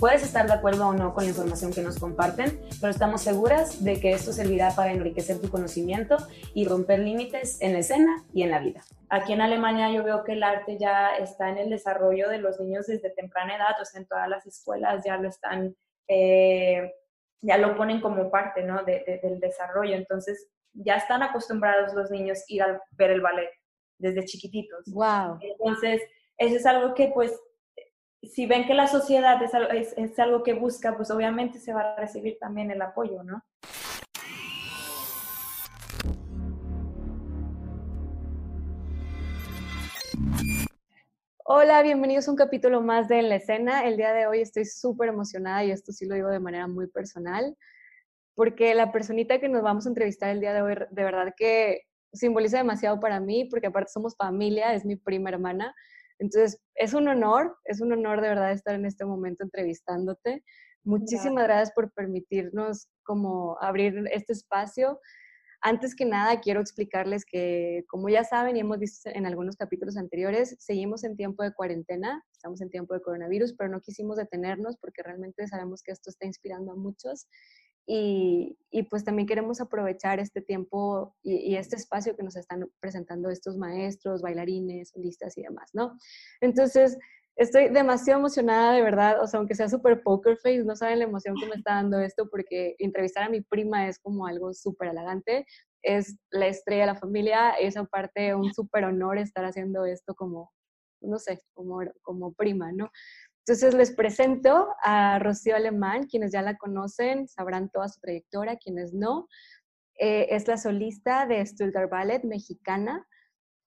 Puedes estar de acuerdo o no con la información que nos comparten, pero estamos seguras de que esto servirá para enriquecer tu conocimiento y romper límites en la escena y en la vida. Aquí en Alemania yo veo que el arte ya está en el desarrollo de los niños desde temprana edad, o sea, en todas las escuelas ya lo están, eh, ya lo ponen como parte ¿no? del desarrollo. Entonces, ya están acostumbrados los niños a ir a ver el ballet desde chiquititos. Wow. Entonces, eso es algo que pues si ven que la sociedad es, es, algo que busca, pues obviamente se va a recibir también el apoyo, ¿no? Hola, bienvenidos a un capítulo más de En la Escena. El día de hoy estoy súper emocionada y esto sí lo digo de manera muy personal, porque la personita que nos vamos a entrevistar el día de hoy de verdad que simboliza demasiado para mí, porque aparte somos familia, es mi prima hermana. Entonces, es un honor, es un honor de verdad estar en este momento entrevistándote. Muchísimas gracias, por permitirnos como abrir este espacio. Antes que nada, quiero explicarles que, como ya saben y hemos visto en algunos capítulos anteriores, seguimos en tiempo de cuarentena, estamos en tiempo de coronavirus, pero no quisimos detenernos porque realmente sabemos que esto está inspirando a muchos y, pues también queremos aprovechar este tiempo y, este espacio que nos están presentando estos maestros, bailarines, solistas y demás, ¿no? Entonces, estoy demasiado emocionada, de verdad, o sea, aunque sea súper poker face, no saben la emoción que me está dando esto, porque entrevistar a mi prima es como algo súper halagante, es la estrella de la familia, es aparte un súper honor estar haciendo esto como, no sé, como, como prima, ¿no? Entonces les presento a Rocío Alemán, quienes ya la conocen, sabrán toda su trayectoria, quienes no. Eh, es la solista de Stuttgart Ballet mexicana.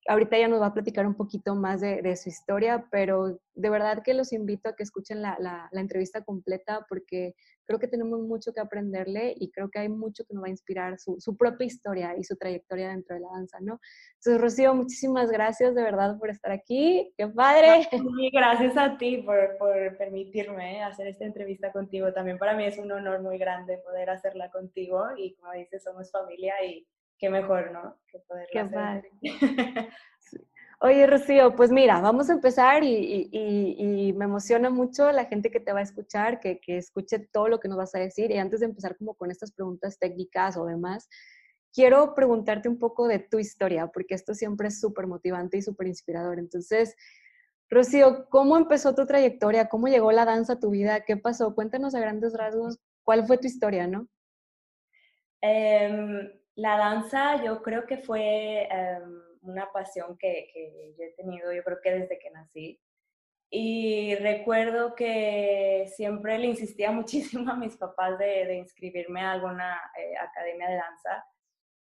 Ahorita ya nos va a platicar un poquito más de, su historia, pero de verdad que los invito a que escuchen la, la, la entrevista completa porque creo que tenemos mucho que aprenderle y creo que hay mucho que nos va a inspirar su, su, propia historia y su trayectoria dentro de la danza, ¿no? Entonces, Rocío, muchísimas gracias de verdad por estar aquí. ¡Qué padre! Muy gracias a ti por, por permitirme hacer esta entrevista contigo. También para mí es un honor muy grande poder hacerla contigo y como dices, somos familia y qué mejor, ¿no? Que poderla Qué padre. Oye, Rocío, pues mira, vamos a empezar y, me emociona mucho la gente que te va a escuchar, que, escuche todo lo que nos vas a decir. Y antes de empezar como con estas preguntas técnicas o demás, quiero preguntarte un poco de tu historia, porque esto siempre es súper motivante y súper inspirador. Entonces, Rocío, ¿cómo empezó tu trayectoria? ¿Cómo llegó la danza a tu vida? ¿Qué pasó? Cuéntanos a grandes rasgos cuál fue tu historia, ¿no? Em, la danza yo creo que fue... Em, una pasión que, yo he tenido, yo creo que desde que nací. Y recuerdo que siempre le insistía muchísimo a mis papás de, de inscribirme a alguna eh, academia de danza,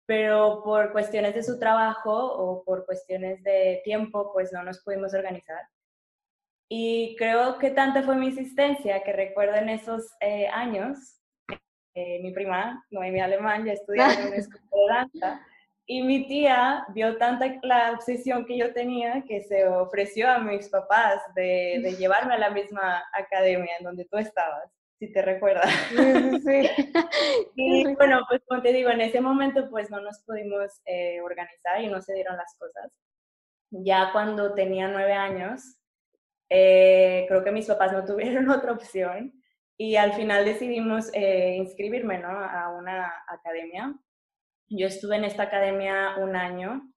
pero por cuestiones de su trabajo o por cuestiones de tiempo, pues no nos pudimos organizar. Y creo que tanta fue mi insistencia que recuerdo en esos eh, años, eh, mi prima, Noemi Alemán, ya estudiaba en una escuela de danza, y mi tía vio tanta la obsesión que yo tenía que se ofreció a mis papás de, de llevarme a la misma academia en donde tú estabas, si te recuerdas. Sí, y bueno, pues como te digo, en ese momento pues no nos pudimos eh, organizar y no se dieron las cosas. Ya cuando tenía nueve años, eh, creo que mis papás no tuvieron otra opción y al final decidimos eh, inscribirme ¿no? a una academia yo estuve en esta academia un año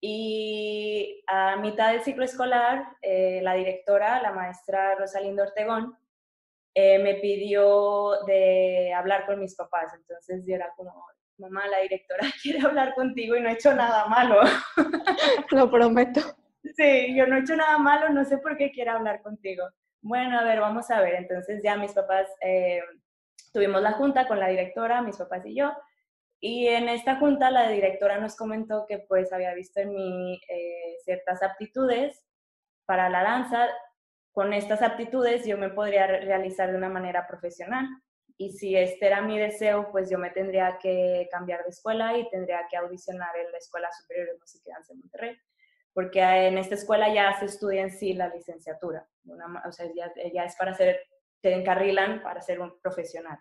y a mitad del ciclo escolar, eh, la directora, la maestra Rosalinda Ortegón, eh, me pidió de hablar con mis papás. Entonces yo era como, mamá, la directora quiere hablar contigo y no he hecho nada malo. Lo prometo. Sí, yo no he hecho nada malo, no sé por qué quiere hablar contigo. Bueno, a ver, vamos a ver. Entonces ya mis papás, eh, tuvimos la junta con la directora, mis papás y yo, y en esta junta la directora nos comentó que pues había visto en mí eh, ciertas aptitudes para la danza. Con estas aptitudes yo me podría realizar de una manera profesional. y si este era mi deseo, pues yo me tendría que cambiar de escuela y tendría que audicionar en la Escuela Superior de Música y de Monterrey, porque en esta escuela ya se estudia en sí la licenciatura, o sea, ya, ya es para ser, te encarrilan para ser un profesional.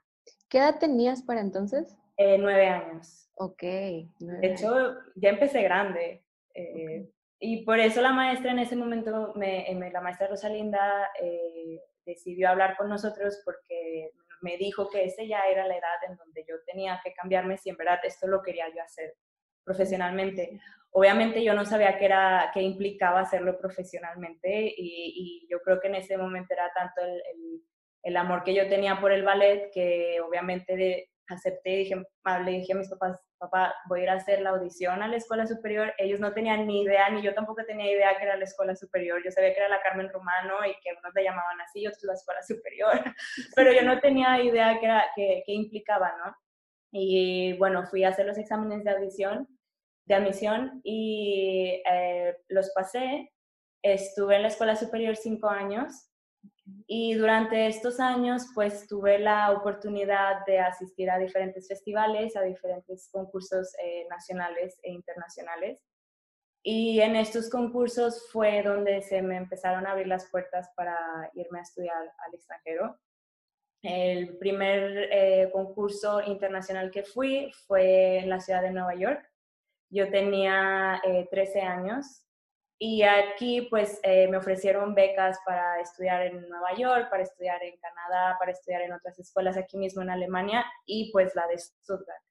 ¿Qué edad tenías para entonces? Eh, nueve años. Ok. de hecho, ya empecé grande. Eh, y por eso la maestra en ese momento, me, la maestra Rosalinda, eh, decidió hablar con nosotros porque me dijo que esa ya era la edad en donde yo tenía que cambiarme si en verdad esto lo quería yo hacer profesionalmente. Obviamente yo no sabía qué, era, qué implicaba hacerlo profesionalmente y, yo creo que en ese momento era tanto el, el, amor que yo tenía por el ballet que obviamente de, acepté y dije, le dije a mis papás, papá, voy a ir a hacer la audición a la escuela superior. Ellos no tenían ni idea, ni yo tampoco tenía idea que era la escuela superior. Yo sabía que era la Carmen Romano y que unos le llamaban así, otros la escuela superior, pero yo no tenía idea era, qué, implicaba, ¿no? Y bueno, fui a hacer los exámenes de audición, de admisión y eh, los pasé. Estuve en la escuela superior cinco años y durante estos años, pues tuve la oportunidad de asistir a diferentes festivales, a diferentes concursos eh, nacionales e internacionales. Y en estos concursos fue donde se me empezaron a abrir las puertas para irme a estudiar al extranjero. El primer eh, concurso internacional que fui fue en la ciudad de Nueva York. Yo tenía 13 eh, años y aquí pues eh, me ofrecieron becas para estudiar en Nueva York, para estudiar en Canadá, para estudiar en otras escuelas aquí mismo en Alemania y pues la de Stuttgart.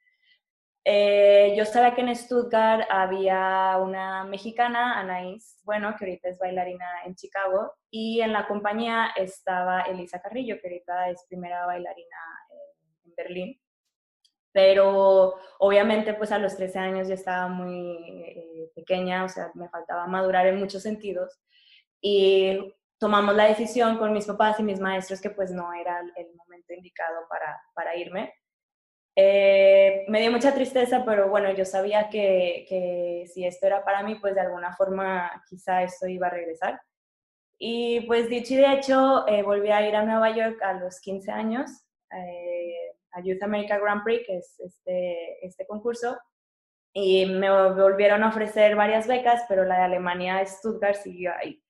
Eh, yo sabía que en Stuttgart había una mexicana, Anaís, bueno, que ahorita es bailarina en Chicago, y en la compañía estaba Elisa Carrillo, que ahorita es primera bailarina en Berlín pero obviamente pues a los 13 años ya estaba muy eh, pequeña, o sea, me faltaba madurar en muchos sentidos y tomamos la decisión con mis papás y mis maestros que pues no era el momento indicado para, para irme. Eh, me dio mucha tristeza, pero bueno, yo sabía que, que, si esto era para mí, pues de alguna forma quizá esto iba a regresar. Y pues dicho y de hecho, eh, volví a ir a Nueva York a los 15 años a Youth America Grand Prix, que es este, este concurso, y me volvieron a ofrecer varias becas, pero la de Alemania, Stuttgart, siguió ahí.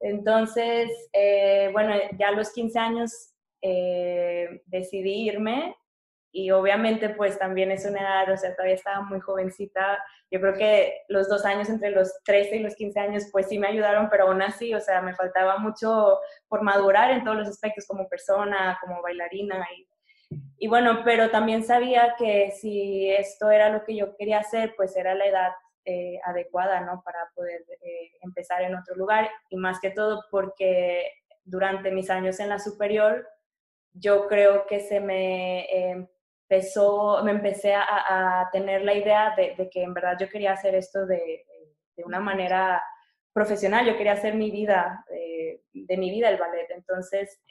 Entonces, eh, bueno, ya a los 15 años eh, decidí irme y obviamente pues también es una edad, o sea, todavía estaba muy jovencita. Yo creo que los dos años entre los 13 y los 15 años pues sí me ayudaron, pero aún así, o sea, me faltaba mucho por madurar en todos los aspectos como persona, como bailarina y y bueno, pero también sabía que si esto era lo que yo quería hacer, pues era la edad eh, adecuada, ¿no? Para poder eh, empezar en otro lugar y más que todo porque durante mis años en la superior, yo creo que se me empezó, me empecé a, tener la idea de, que en verdad yo quería hacer esto de, de una manera profesional, yo quería hacer mi vida, eh, de mi vida el ballet. Entonces,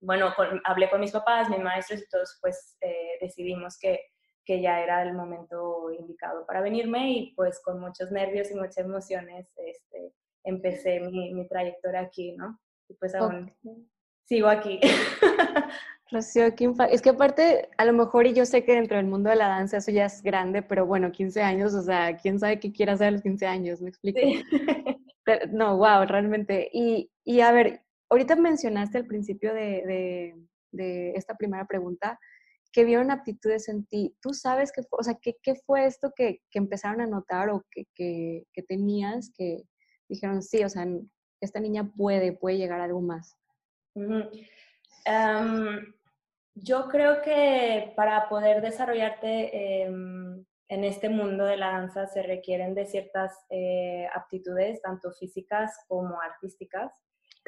bueno, hablé con mis papás, mis maestros y todos, pues eh, decidimos que, que, ya era el momento indicado para venirme y pues con muchos nervios y muchas emociones este, empecé mi, mi trayectoria aquí, ¿no? Y pues aún sigo aquí. Rocío, es que aparte, a lo mejor, y yo sé que dentro del mundo de la danza eso ya es grande, pero bueno, 15 años, o sea, ¿quién sabe qué quiere hacer a los 15 años? ¿Me explico? no, wow, realmente. Y, y a ver, ahorita mencionaste al principio de, esta primera pregunta que vieron aptitudes en ti. ¿Tú sabes qué o sea, qué, fue esto que, empezaron a notar o que, tenías que dijeron, sí, o sea, esta niña puede, puede llegar a algo más? Em, yo creo que para poder desarrollarte em, en este mundo de la danza se requieren de ciertas eh, aptitudes, tanto físicas como artísticas.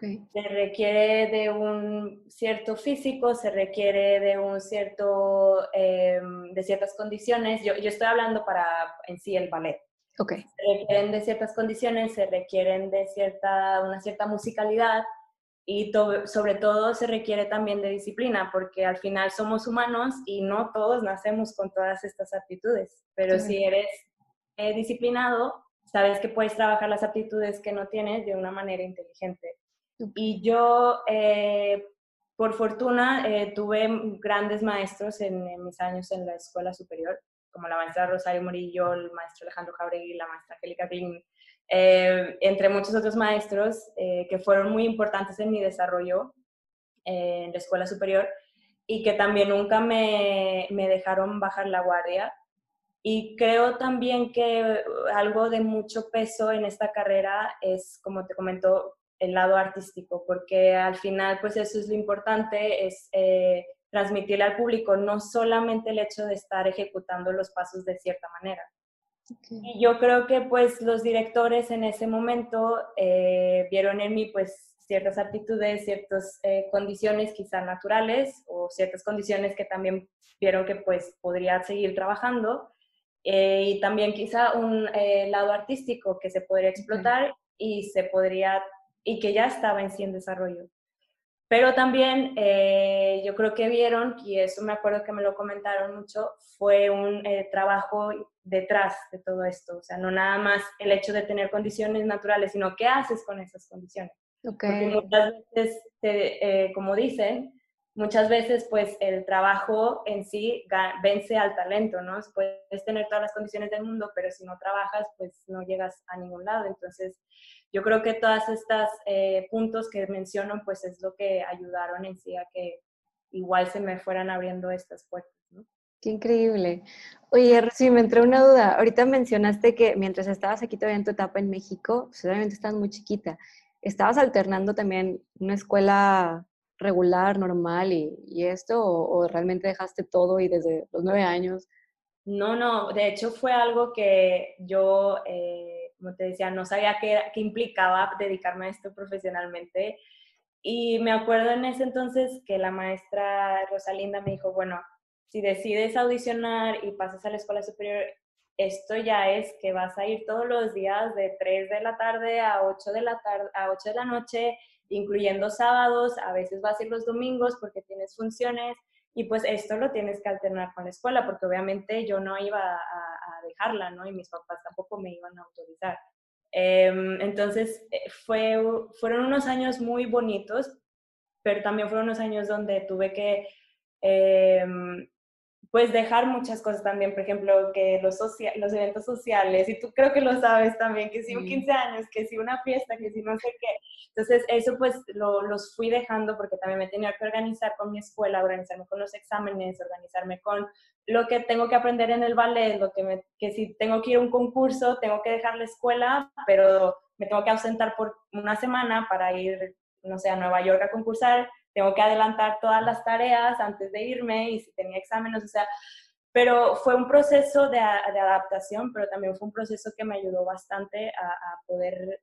Se requiere de un cierto físico, se requiere de un cierto, em, de ciertas condiciones. Yo, yo, estoy hablando para en sí el ballet. Okay. Se requieren de ciertas condiciones, se requieren de cierta, una cierta musicalidad y sobre todo se requiere también de disciplina, porque al final somos humanos y no todos nacemos con todas estas aptitudes, pero si eres eh, disciplinado, sabes que puedes trabajar las aptitudes que no tienes de una manera inteligente. Y yo, eh, por fortuna eh, tuve grandes maestros en, mis años en la escuela superior, como la maestra Rosario Murillo, el maestro Alejandro Jauregui, la maestra Angélica Klein, eh, entre muchos otros maestros eh, que fueron muy importantes en mi desarrollo en la escuela superior y que también nunca me, me dejaron bajar la guardia. Y creo también que algo de mucho peso en esta carrera es, como te comento, el lado artístico, porque al final, pues eso es lo importante, es eh, transmitirle al público no solamente el hecho de estar ejecutando los pasos de cierta manera. Y yo creo que pues los directores en ese momento eh, vieron en mí pues ciertas aptitudes, ciertas eh, condiciones quizá naturales o ciertas condiciones que también vieron que pues podría seguir trabajando y también quizá un lado artístico que se podría explotar y se podría y que ya estaba en sí en desarrollo. Pero también eh, yo creo que vieron, y eso me acuerdo que me lo comentaron mucho, fue un eh, trabajo detrás de todo esto. O sea, no nada más el hecho de tener condiciones naturales, sino qué haces con esas condiciones. Porque muchas veces, eh, como dicen, muchas veces pues el trabajo en sí vence al talento, ¿no? Puedes tener todas las condiciones del mundo, pero si no trabajas, pues no llegas a ningún lado. Entonces, yo creo que todas estas eh, puntos que menciono, pues es lo que ayudaron en sí a que igual se me fueran abriendo estas puertas. ¿no? Qué increíble. Oye, Rosy, me entró una duda. Ahorita mencionaste que mientras estabas aquí todavía en tu etapa en México, pues obviamente estás muy chiquita, ¿estabas alternando también una escuela regular, normal y, esto? O, realmente dejaste todo y desde los nueve años? No, no, de hecho fue algo que yo... Eh, como te decía, no sabía qué, qué implicaba dedicarme a esto profesionalmente. Y me acuerdo en ese entonces que la maestra Rosalinda me dijo, bueno, si decides audicionar y pasas a la escuela superior, esto ya es que vas a ir todos los días de 3 de la tarde a 8 de la, tarde, a 8 de la noche, incluyendo sábados, a veces vas a ir los domingos porque tienes funciones y pues esto lo tienes que alternar con la escuela, porque obviamente yo no iba a, dejarla, ¿no? Y mis papás tampoco me iban a autorizar. Em, entonces, eh, fue, fueron unos años muy bonitos, pero también fueron unos años donde tuve que em, pues dejar muchas cosas también, por ejemplo, que los, los eventos sociales, y tú creo que lo sabes también, que si un 15 años, que si una fiesta, que si no sé qué. Entonces, eso pues lo, los fui dejando porque también me tenía que organizar con mi escuela, organizarme con los exámenes, organizarme con lo que tengo que aprender en el ballet, lo que, me, que si tengo que ir a un concurso, tengo que dejar la escuela, pero me tengo que ausentar por una semana para ir, no sé, a Nueva York a concursar tengo que adelantar todas las tareas antes de irme y si tenía exámenes, o sea, pero fue un proceso de, de adaptación, pero también fue un proceso que me ayudó bastante a, poder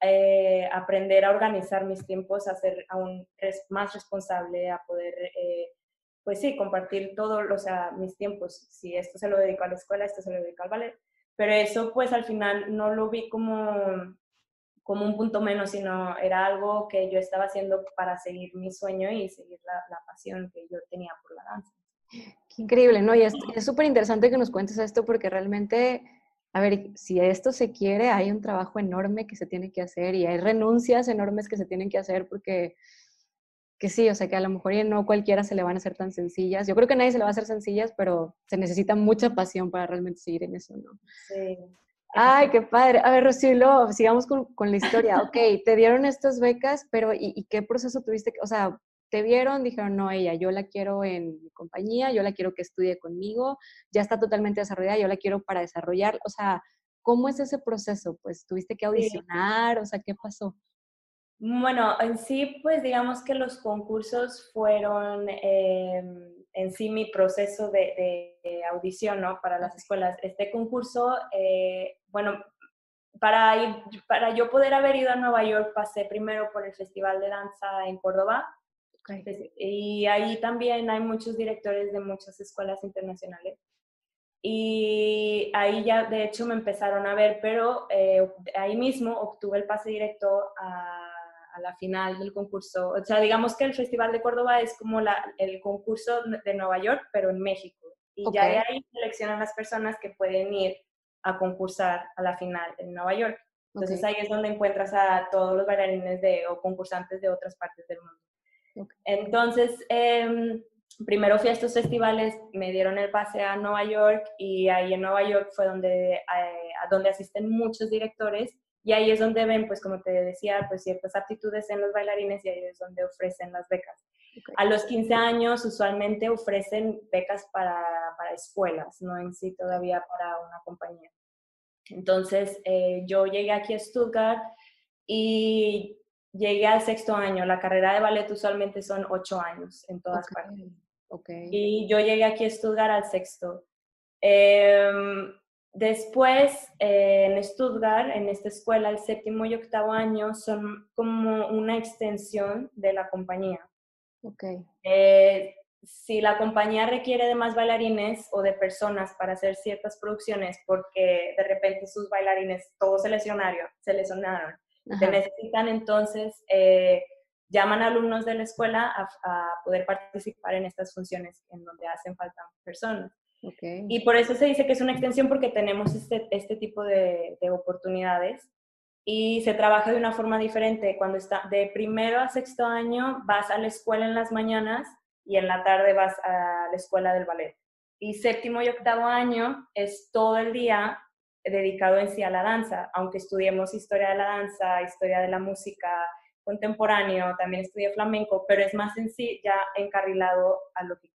eh, aprender a organizar mis tiempos, a ser aún más responsable, a poder, eh, pues sí, compartir todos o sea, mis tiempos. Si esto se lo dedico a la escuela, esto se lo dedico al ballet. Pero eso, pues al final no lo vi como como un punto menos, sino era algo que yo estaba haciendo para seguir mi sueño y seguir la, pasión que yo tenía por la danza. Qué increíble, ¿no? Y es súper interesante que nos cuentes esto porque realmente, a ver, si esto se quiere, hay un trabajo enorme que se tiene que hacer y hay renuncias enormes que se tienen que hacer porque, que sí, o sea, que a lo mejor ya no cualquiera se le van a hacer tan sencillas. Yo creo que a nadie se le va a hacer sencillas, pero se necesita mucha pasión para realmente seguir en eso, ¿no? Sí. Ay, qué padre. A ver, Rocío, sigamos con, con, la historia. Ok, te dieron estas becas, pero ¿y, qué proceso tuviste? O sea, te vieron, dijeron, no, ella, yo la quiero en mi compañía, yo la quiero que estudie conmigo, ya está totalmente desarrollada, yo la quiero para desarrollar. O sea, ¿cómo es ese proceso? Pues tuviste que audicionar, o sea, ¿qué pasó? Bueno, en sí, pues digamos que los concursos fueron em, en sí mi proceso de, audición ¿no? para las escuelas. Este concurso, eh, bueno, para, para yo poder haber ido a Nueva York, pasé primero por el Festival de Danza en Córdoba. Y ahí también hay muchos directores de muchas escuelas internacionales. Y ahí ya, de hecho, me empezaron a ver, pero eh, ahí mismo obtuve el pase directo a a la final del concurso. O sea, digamos que el Festival de Córdoba es como la, el concurso de Nueva York, pero en México. Y ya de ahí seleccionan las personas que pueden ir a concursar a la final en Nueva York. Entonces ahí es donde encuentras a todos los bailarines de, o concursantes de otras partes del mundo. Entonces, em, primero fui a estos festivales, me dieron el pase a Nueva York y ahí en Nueva York fue donde, eh, a donde asisten muchos directores y ahí es donde ven, pues como te decía, pues ciertas aptitudes en los bailarines y ahí es donde ofrecen las becas. A los 15 años usualmente ofrecen becas para, para, escuelas, no en sí todavía para una compañía. Entonces eh, yo llegué aquí a Stuttgart y llegué al sexto año. La carrera de ballet usualmente son ocho años en todas partes. Okay. Y yo llegué aquí a Stuttgart al sexto. Em, después, eh, en Stuttgart, en esta escuela, el séptimo y octavo año son como una extensión de la compañía. Okay. Eh, si la compañía requiere de más bailarines o de personas para hacer ciertas producciones porque de repente sus bailarines todos se lesionaron, se lesionaron, se necesitan entonces eh, llaman a alumnos de la escuela a, poder participar en estas funciones en donde hacen falta personas. Okay. Y por eso se dice que es una extensión porque tenemos este, este tipo de, de, oportunidades y se trabaja de una forma diferente. Cuando está de primero a sexto año vas a la escuela en las mañanas y en la tarde vas a la escuela del ballet. Y séptimo y octavo año es todo el día dedicado en sí a la danza, aunque estudiemos historia de la danza, historia de la música, contemporáneo, también estudié flamenco, pero es más en sí ya encarrilado a lo que,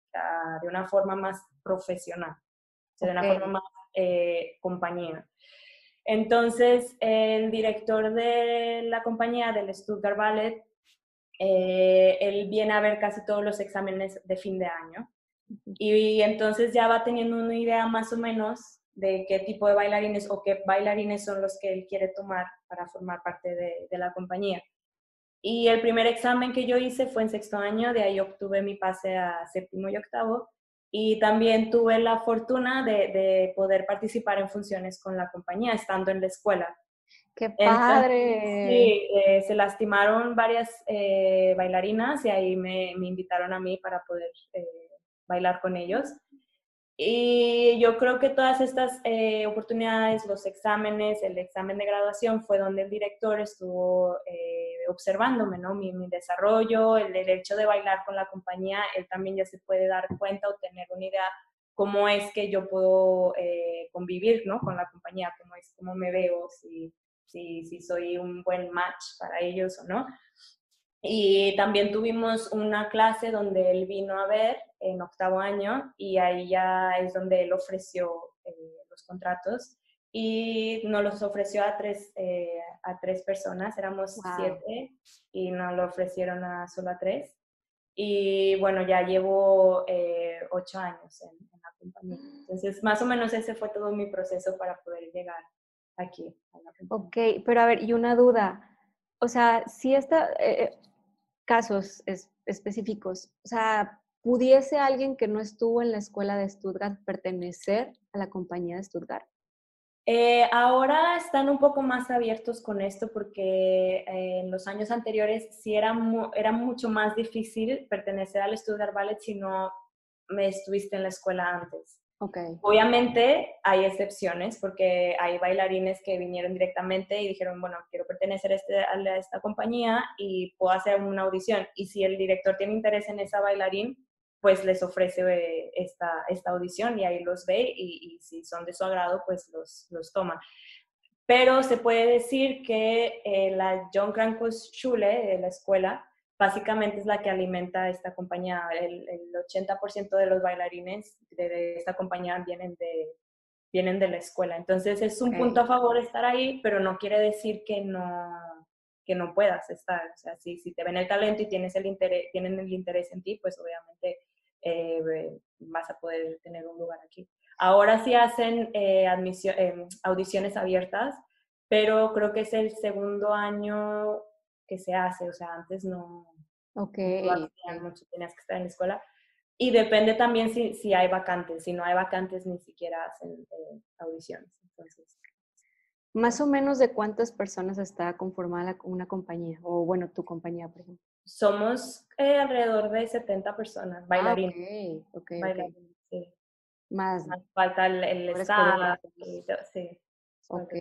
de una forma más profesional, de una forma más eh, compañía. Entonces, el director de la compañía del Stuttgart Ballet, eh, él viene a ver casi todos los exámenes de fin de año y, entonces ya va teniendo una idea más o menos de qué tipo de bailarines o qué bailarines son los que él quiere tomar para formar parte de la compañía. Y el primer examen que yo hice fue en sexto año, de ahí obtuve mi pase a séptimo y octavo. Y también tuve la fortuna de, poder participar en funciones con la compañía, estando en la escuela. ¡Qué padre! sí, eh, se lastimaron varias eh, bailarinas y ahí me, me, invitaron a mí para poder eh, bailar con ellos. Y yo creo que todas estas eh, oportunidades, los exámenes, el examen de graduación, fue donde el director estuvo eh, observándome, ¿no? Mi, desarrollo, el, derecho de bailar con la compañía, él también ya se puede dar cuenta o tener una idea cómo es que yo puedo eh, convivir, ¿no? Con la compañía, cómo es, cómo me veo, si, si, si soy un buen match para ellos o no. Y también tuvimos una clase donde él vino a ver en octavo año y ahí ya es donde él ofreció eh, los contratos y nos los ofreció a tres, eh, a tres personas, éramos siete y nos lo ofrecieron a solo a tres. Y bueno, ya llevo eh, ocho años en, la compañía. Entonces, más o menos ese fue todo mi proceso para poder llegar aquí. A la ok, pero a ver, y una duda. O sea, si esta, casos específicos, o sea, ¿pudiese alguien que no estuvo en la escuela de Stuttgart pertenecer a la compañía de Stuttgart? Eh, ahora están un poco más abiertos con esto porque eh, en los años anteriores sí era, era mucho más difícil pertenecer al Stuttgart Ballet si no me estuviste en la escuela antes. Okay. Obviamente hay excepciones porque hay bailarines que vinieron directamente y dijeron, bueno, quiero pertenecer a, este, a esta compañía y puedo hacer una audición. Y si el director tiene interés en esa bailarín, pues les ofrece eh, esta, esta audición y ahí los ve y, si son de su agrado, pues los, los toma. Pero se puede decir que eh, la John Krankus Schule, de la escuela, básicamente es la que alimenta esta compañía. El, 80% de los bailarines de, esta compañía vienen de, vienen de la escuela. Entonces es un punto a favor estar ahí, pero no quiere decir que no, que no puedas estar. O sea, si, si te ven el talento y tienes el interés, tienen el interés en ti, pues obviamente eh, vas a poder tener un lugar aquí. Ahora sí hacen eh, eh, audiciones abiertas, pero creo que es el segundo año que se hace, o sea, antes no, Ok. mucho, tenías que estar en la escuela. Y depende también si, si hay vacantes, si no hay vacantes ni siquiera hacen eh, audiciones. Entonces, más o menos de cuántas personas está conformada una compañía, o bueno, tu compañía, por ejemplo. Somos eh, alrededor de 70 personas, bailarines. Ah, okay, bailarines, sí. Más. falta el, el staff, sí. Ok.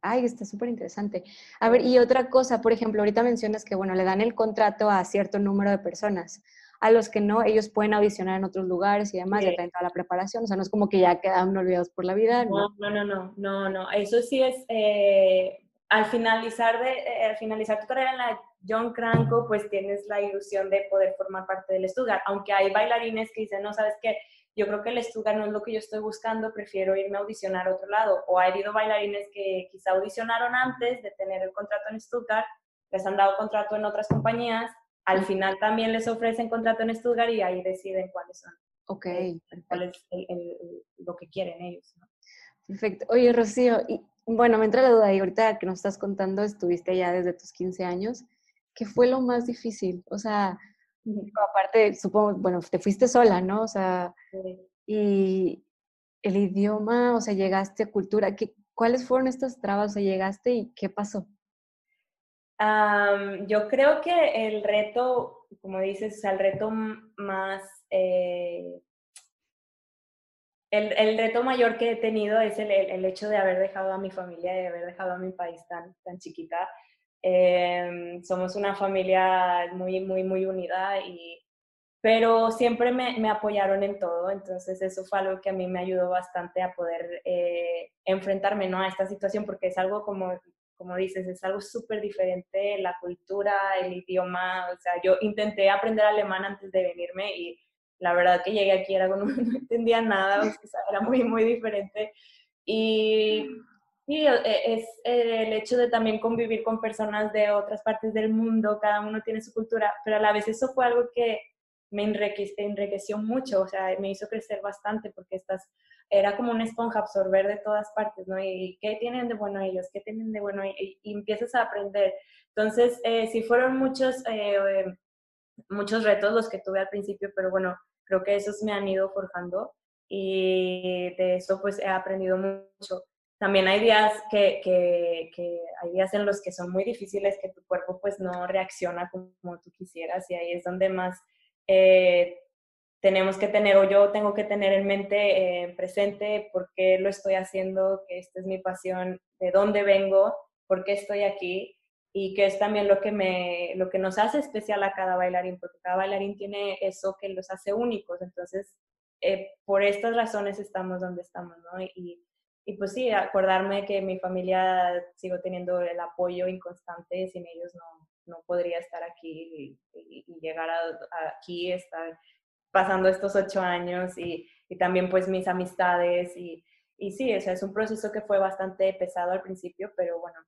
Ay, está súper interesante. A ver, y otra cosa, por ejemplo, ahorita mencionas que, bueno, le dan el contrato a cierto número de personas. A los que no, ellos pueden audicionar en otros lugares y demás, ya traen toda la preparación. O sea, no es como que ya quedan olvidados por la vida. No, no, no, no, no, no. Eso sí es, eh, al, finalizar de, eh, al finalizar tu carrera en la John Cranco, pues tienes la ilusión de poder formar parte del Stuttgart. Aunque hay bailarines que dicen, no, sabes qué, yo creo que el Stuttgart no es lo que yo estoy buscando, prefiero irme a audicionar a otro lado. O ha habido bailarines que quizá audicionaron antes de tener el contrato en Stuttgart, les han dado contrato en otras compañías, al final también les ofrecen contrato en Stuttgart y ahí deciden cuáles son. Ok. cuál es lo que quieren ellos. Perfecto. Oye, Rocío, y, bueno, me entra la duda, y ahorita que nos estás contando, estuviste ya desde tus 15 años, ¿qué fue lo más difícil? O sea, aparte, supongo, bueno, te fuiste sola, ¿no? O sea, y el idioma, o sea, llegaste a cultura, ¿qué, ¿cuáles fueron estas trabas? O sea, llegaste y ¿qué pasó? Yo creo que el reto, como dices, o sea, el reto más, eh, el, el, reto mayor que he tenido es el, el, hecho de haber dejado a mi familia, de haber dejado a mi país tan, tan chiquita. Eh, somos una familia muy, muy, muy unida, y, pero siempre me, me, apoyaron en todo, entonces eso fue algo que a mí me ayudó bastante a poder eh, enfrentarme ¿no? a esta situación, porque es algo como, como dices, es algo súper diferente, la cultura, el idioma, o sea, yo intenté aprender alemán antes de venirme y la verdad que llegué aquí era como, no entendía nada, o sea, era muy, muy diferente. Y Sí, e, es el hecho de también convivir con personas de otras partes del mundo, cada uno tiene su cultura, pero a la vez eso fue algo que me enriqueció mucho, o sea, me hizo crecer bastante porque estás, era como una esponja absorber de todas partes, ¿no? Y qué tienen de bueno ellos, qué tienen de bueno, y, empiezas a aprender. Entonces, eh, sí fueron muchos, eh, muchos retos los que tuve al principio, pero bueno, creo que esos me han ido forjando y de eso pues he aprendido mucho también hay días que, que, que, hay días en los que son muy difíciles, que tu cuerpo pues no reacciona como tú quisieras y ahí es donde más eh, tenemos que tener o yo tengo que tener en mente eh, presente por qué lo estoy haciendo, que esta es mi pasión, de dónde vengo, por qué estoy aquí y que es también lo que, me, lo que nos hace especial a cada bailarín, porque cada bailarín tiene eso que los hace únicos. Entonces, eh, por estas razones estamos donde estamos, ¿no? Y, y pues sí, acordarme que mi familia sigo teniendo el apoyo inconstante, sin ellos no, no podría estar aquí y, llegar a, aquí, estar pasando estos ocho años y, y también pues mis amistades y, y sí, o sea, es un proceso que fue bastante pesado al principio, pero bueno,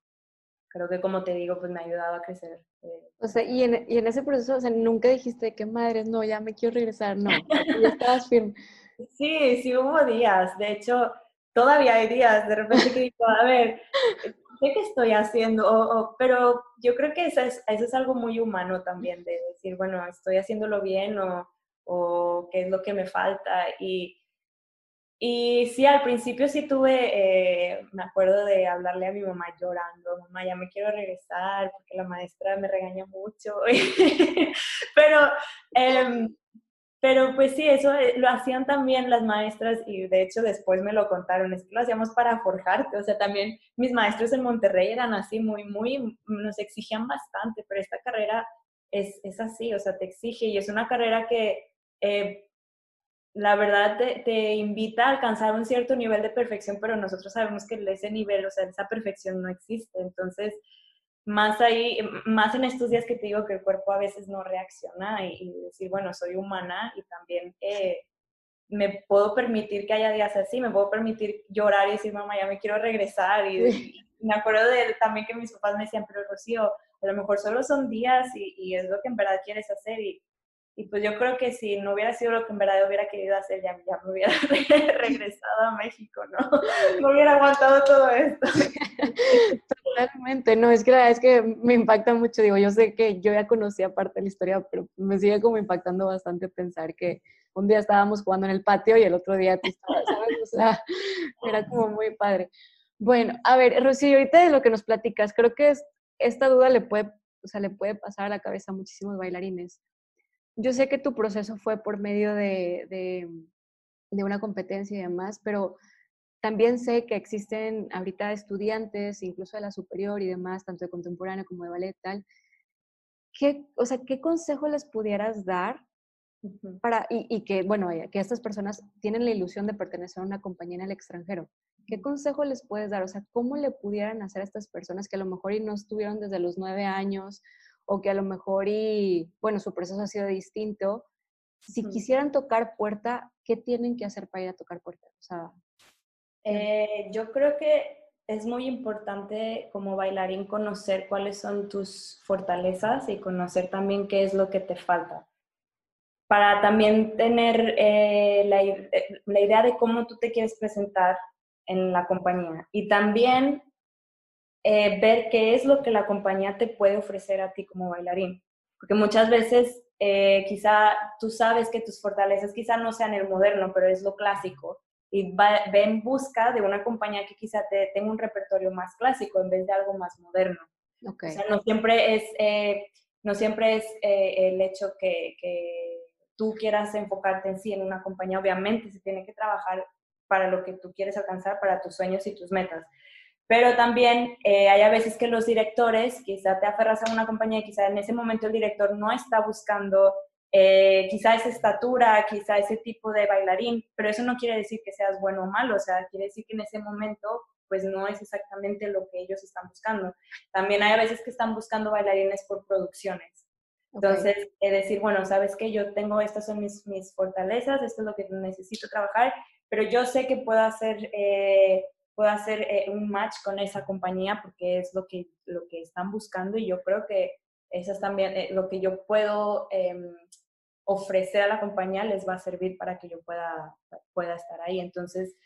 creo que como te digo, pues me ha ayudado a crecer. Eh. O sea, y en, y en ese proceso, o sea, nunca dijiste, qué madre, no, ya me quiero regresar, no, ya estabas firme. Sí, sí hubo días, de hecho, todavía hay días de repente que digo, a ver, ¿qué, estoy haciendo? pero yo creo que eso es, eso es algo muy humano también, de decir, bueno, estoy haciéndolo bien o, o qué es lo que me falta. Y, y sí, al principio sí tuve, eh, me acuerdo de hablarle a mi mamá llorando, mamá, ya me quiero regresar porque la maestra me regaña mucho. pero eh, pero pues sí, eso eh, lo hacían también las maestras y de hecho después me lo contaron, es que lo hacíamos para forjarte, o sea, también mis maestros en Monterrey eran así, muy, muy, nos exigían bastante, pero esta carrera es, es así, o sea, te exige y es una carrera que eh, la verdad te, te, invita a alcanzar un cierto nivel de perfección, pero nosotros sabemos que ese nivel, o sea, esa perfección no existe, entonces más ahí, más en estos días que te digo que el cuerpo a veces no reacciona y, decir, bueno, soy humana y también eh, me puedo permitir que haya días así, me puedo permitir llorar y decir, mamá, ya me quiero regresar. Y, me acuerdo de también que mis papás me decían, pero Rocío, a lo mejor solo son días y, y es lo que en verdad quieres hacer. Y, y pues yo creo que si no hubiera sido lo que en verdad hubiera querido hacer, ya, ya me hubiera regresado a México, ¿no? No hubiera aguantado todo esto. Totalmente, no, es que es que me impacta mucho, digo, yo sé que yo ya conocía parte de la historia, pero me sigue como impactando bastante pensar que un día estábamos jugando en el patio y el otro día tú estabas, ¿sabes? O sea, era como muy padre. Bueno, a ver, Rocío, ahorita de lo que nos platicas, creo que es, esta duda le puede, o sea, le puede pasar a la cabeza a muchísimos bailarines yo sé que tu proceso fue por medio de, de, una competencia y demás, pero también sé que existen ahorita estudiantes, incluso de la superior y demás, tanto de contemporáneo como de ballet, tal. ¿Qué, o sea, ¿qué consejo les pudieras dar para, y, y, que, bueno, que estas personas tienen la ilusión de pertenecer a una compañía en el extranjero? ¿Qué consejo les puedes dar? O sea, ¿cómo le pudieran hacer a estas personas que a lo mejor y no estuvieron desde los nueve años o que a lo mejor y, bueno, su proceso ha sido distinto? Si quisieran tocar puerta, ¿qué tienen que hacer para ir a tocar puerta? O sea, eh, yo creo que es muy importante como bailarín conocer cuáles son tus fortalezas y conocer también qué es lo que te falta. Para también tener eh, la, eh, la, idea de cómo tú te quieres presentar en la compañía y también ver qué es lo que la compañía te puede ofrecer a ti como bailarín. Porque muchas veces quizá tú sabes que tus fortalezas quizá no sean el moderno, pero es lo clásico y va, ve en busca de una compañía que quizá te, tenga un repertorio más clásico en vez de algo más moderno. Okay. O sea, no siempre es, eh, no siempre es eh, el hecho que, que, tú quieras enfocarte en sí en una compañía. Obviamente se tiene que trabajar para lo que tú quieres alcanzar, para tus sueños y tus metas. Pero también eh, hay a veces que los directores, quizá te aferras a una compañía y quizá en ese momento el director no está buscando eh, quizá esa estatura, quizá ese tipo de bailarín, pero eso no quiere decir que seas bueno o malo, o sea, quiere decir que en ese momento pues no es exactamente lo que ellos están buscando. También hay a veces que están buscando bailarines por producciones. Entonces, es decir, bueno, sabes que yo tengo, estas son mis, mis, fortalezas, esto es lo que necesito trabajar, pero yo sé que puedo hacer, eh, puedo hacer eh, un match con esa compañía porque es lo que, lo que están buscando y yo creo que eso es también eh, lo que yo puedo em, ofrecer a la compañía les va a servir para que yo pueda, pueda estar ahí. Entonces,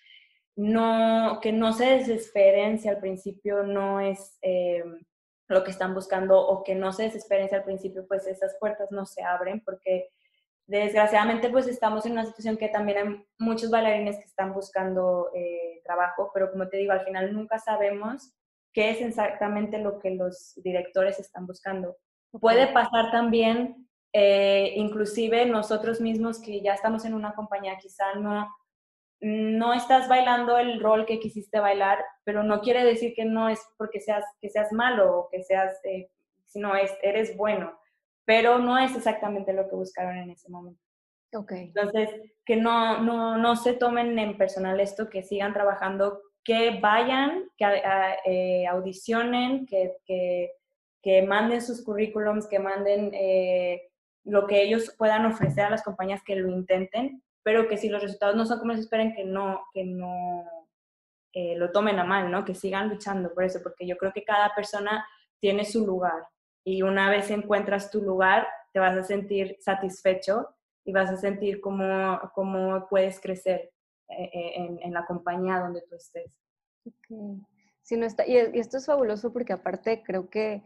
no, que no se desesperen si al principio no es em, lo que están buscando o que no se desesperen si al principio pues esas puertas no se abren porque desgraciadamente pues estamos en una situación que también hay muchos bailarines que están buscando eh, trabajo, pero como te digo, al final nunca sabemos qué es exactamente lo que los directores están buscando. Puede pasar también, eh, inclusive nosotros mismos que ya estamos en una compañía, quizá no, no estás bailando el rol que quisiste bailar, pero no quiere decir que no es porque seas, que seas malo o que seas, eh, sino es, eres bueno, pero no es exactamente lo que buscaron en ese momento. Okay. Entonces, que no, no, no se tomen en personal esto, que sigan trabajando, que vayan, que eh, audicionen, que, que que manden sus currículums, que manden eh, lo que ellos puedan ofrecer a las compañías que lo intenten, pero que si los resultados no son como se esperen, que no, que no eh, lo tomen a mal, ¿no? Que sigan luchando por eso, porque yo creo que cada persona tiene su lugar y una vez encuentras tu lugar, te vas a sentir satisfecho y vas a sentir cómo, cómo puedes crecer eh, en, en, la compañía donde tú estés. Okay. Sí, no está, y esto es fabuloso porque aparte creo que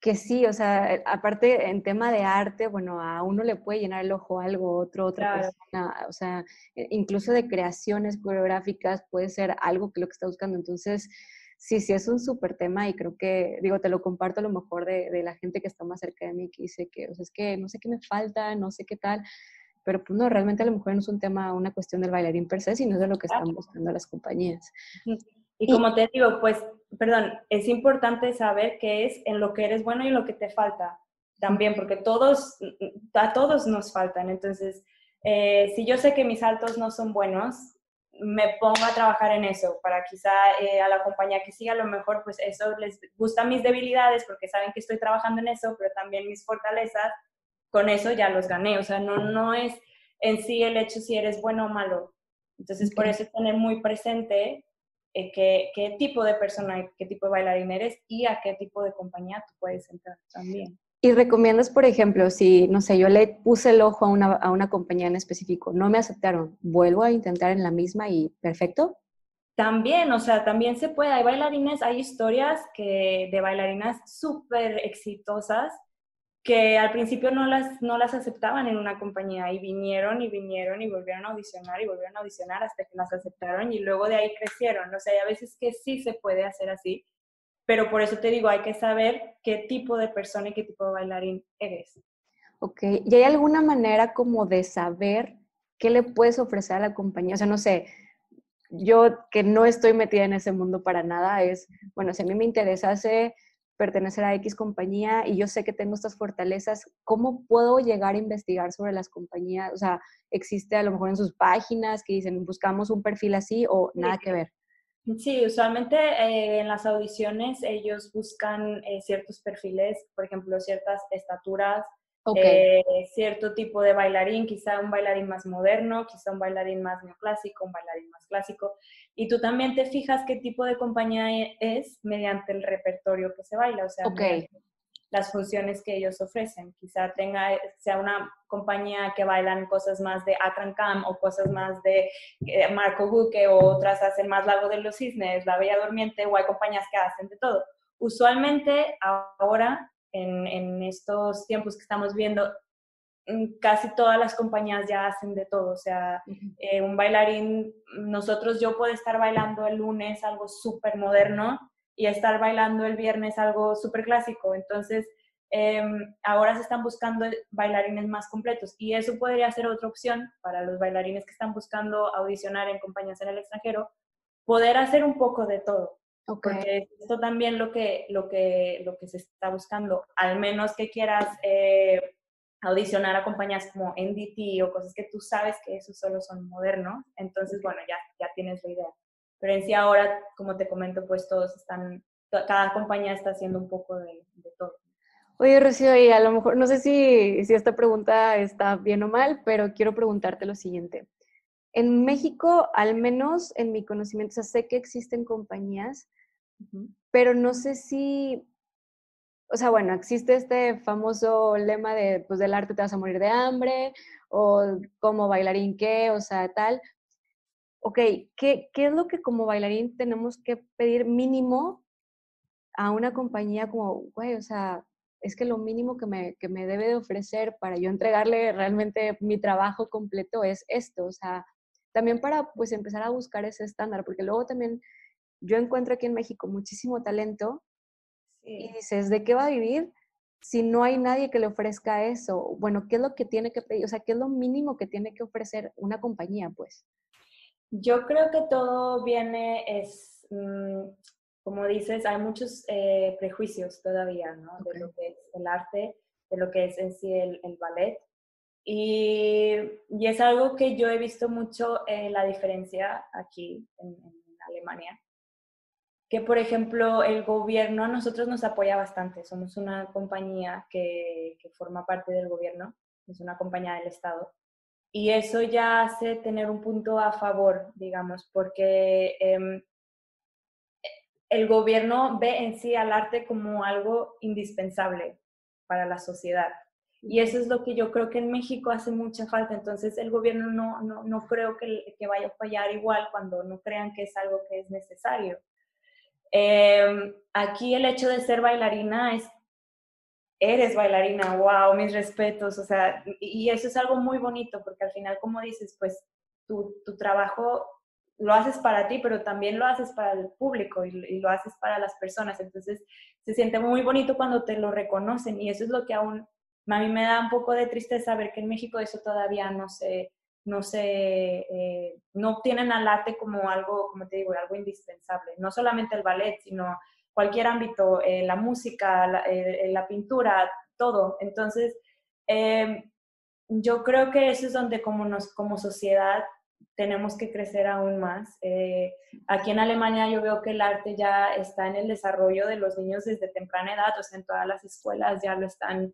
que sí, o sea, eh, aparte en tema de arte, bueno, a uno le puede llenar el ojo algo, otro, otra persona, o sea, incluso de creaciones coreográficas puede ser algo que lo que está buscando. Entonces, sí, sí es un súper tema y creo que, digo, te lo comparto a lo mejor de, de, la gente que está más cerca de mí, que dice que, o sea, es que no sé qué me falta, no sé qué tal, pero pues no, realmente a lo mejor no es un tema, una cuestión del bailarín per se, sino de lo que están buscando las compañías. Y como te digo, pues, perdón, es importante saber qué es en lo que eres bueno y en lo que te falta también, porque todos, a todos nos faltan. Entonces, eh, si yo sé que mis saltos no son buenos, me pongo a trabajar en eso para quizá eh, a la compañía que siga a lo mejor pues eso les gusta mis debilidades porque saben que estoy trabajando en eso, pero también mis fortalezas, con eso ya los gané. O sea, no, no es en sí el hecho si eres bueno o malo. Entonces, por eso tener muy presente eh, qué, qué, tipo de persona, qué tipo de bailarín eres y a qué tipo de compañía tú puedes entrar también. ¿Y recomiendas, por ejemplo, si, no sé, yo le puse el ojo a una, a una compañía en específico, no me aceptaron, vuelvo a intentar en la misma y perfecto? También, o sea, también se puede. Hay bailarines, hay historias que, de bailarinas súper exitosas que al principio no las, no las aceptaban en una compañía y vinieron y vinieron y volvieron a audicionar y volvieron a audicionar hasta que las aceptaron y luego de ahí crecieron. O sea, hay a veces que sí se puede hacer así, pero por eso te digo, hay que saber qué tipo de persona y qué tipo de bailarín eres. Ok, ¿y hay alguna manera como de saber qué le puedes ofrecer a la compañía? O sea, no sé, yo que no estoy metida en ese mundo para nada, es, bueno, si a mí me interesase pertenecer a X compañía y yo sé que tengo estas fortalezas, ¿cómo puedo llegar a investigar sobre las compañías? O sea, ¿existe a lo mejor en sus páginas que dicen buscamos un perfil así o nada que ver? Sí, usualmente eh, en las audiciones ellos buscan eh, ciertos perfiles, por ejemplo, ciertas estaturas, eh, cierto tipo de bailarín, quizá un bailarín más moderno, quizá un bailarín más neoclásico, un bailarín más clásico. Y tú también te fijas qué tipo de compañía e, es mediante el repertorio que se baila, o sea, las funciones que ellos ofrecen. Quizá tenga, sea una compañía que bailan cosas más de Atrancam o cosas más de eh, Marco Buque o otras hacen más Lago de los Cisnes, La Bella Durmiente o hay compañías que hacen de todo. Usualmente ahora en, estos tiempos que estamos viendo, mm, casi todas las compañías ya hacen de todo. O sea, eh, un bailarín, nosotros, yo puedo estar bailando el lunes algo súper moderno y estar bailando el viernes algo súper clásico. Entonces, em, ahora se están buscando bailarines más completos y eso podría ser otra opción para los bailarines que están buscando audicionar en compañías en el extranjero, poder hacer un poco de todo. Porque esto también lo que, lo, que, lo que se está buscando, al menos que quieras eh, audicionar a compañías como NDT o cosas que tú sabes que esos solo son modernos, entonces, bueno, ya, ya tienes la idea. Pero en sí ahora, como te comento, pues todos están, cada compañía está haciendo un poco de, de todo. Oye, Rocío, y a lo mejor, no sé si, si esta pregunta está bien o mal, pero quiero preguntarte lo siguiente. En México, al menos en mi conocimiento, o sea, sé que existen compañías pero no sé si, o sea, bueno, existe este famoso lema de, pues del arte te vas a morir de hambre, o como bailarín qué, o sea, tal. Ok, ¿qué, ¿qué es lo que como bailarín tenemos que pedir mínimo a una compañía como, güey, o sea, es que lo mínimo que me, que me debe de ofrecer para yo entregarle realmente mi trabajo completo es esto, o sea, también para pues empezar a buscar ese estándar, porque luego también yo encuentro aquí en México muchísimo talento y dices, ¿de qué va a vivir si no hay nadie que le ofrezca eso? Bueno, ¿qué es lo que tiene que pedir? O sea, ¿qué es lo mínimo que tiene que ofrecer una compañía, pues? Yo creo que todo viene, es, mm, como dices, hay muchos eh, prejuicios todavía, ¿no? De lo que es el arte, de lo que es en sí el, ballet. Y, y, es algo que yo he visto mucho eh, la diferencia aquí en Alemania que, por ejemplo, el gobierno a nosotros nos apoya bastante. Somos una compañía que, forma parte del gobierno, es una compañía del Estado. Y eso ya hace tener un punto a favor, digamos, porque em, el gobierno ve en sí al arte como algo indispensable para la sociedad. Y eso es lo que yo creo que en México hace mucha falta. Entonces el gobierno no, no, no creo que, que, vaya a fallar igual cuando no crean que es algo que es necesario. Em, aquí el hecho de ser bailarina es, eres bailarina, wow, mis respetos, o sea, y eso es algo muy bonito porque al final, como dices, pues tu, trabajo lo haces para ti, pero también lo haces para el público y, y, lo haces para las personas. Entonces, se siente muy bonito cuando te lo reconocen y eso es lo que aún a mí me da un poco de tristeza ver que en México eso todavía no se, no se, eh, no tienen al arte como algo, como te digo, algo indispensable. No solamente el ballet, sino cualquier ámbito, eh, la música, la, eh, la, pintura, todo. Entonces, yo creo que eso es donde como, nos, como sociedad tenemos que crecer aún más. aquí en Alemania yo veo que el arte ya está en el desarrollo de los niños desde temprana edad, o sea, en todas las escuelas ya lo están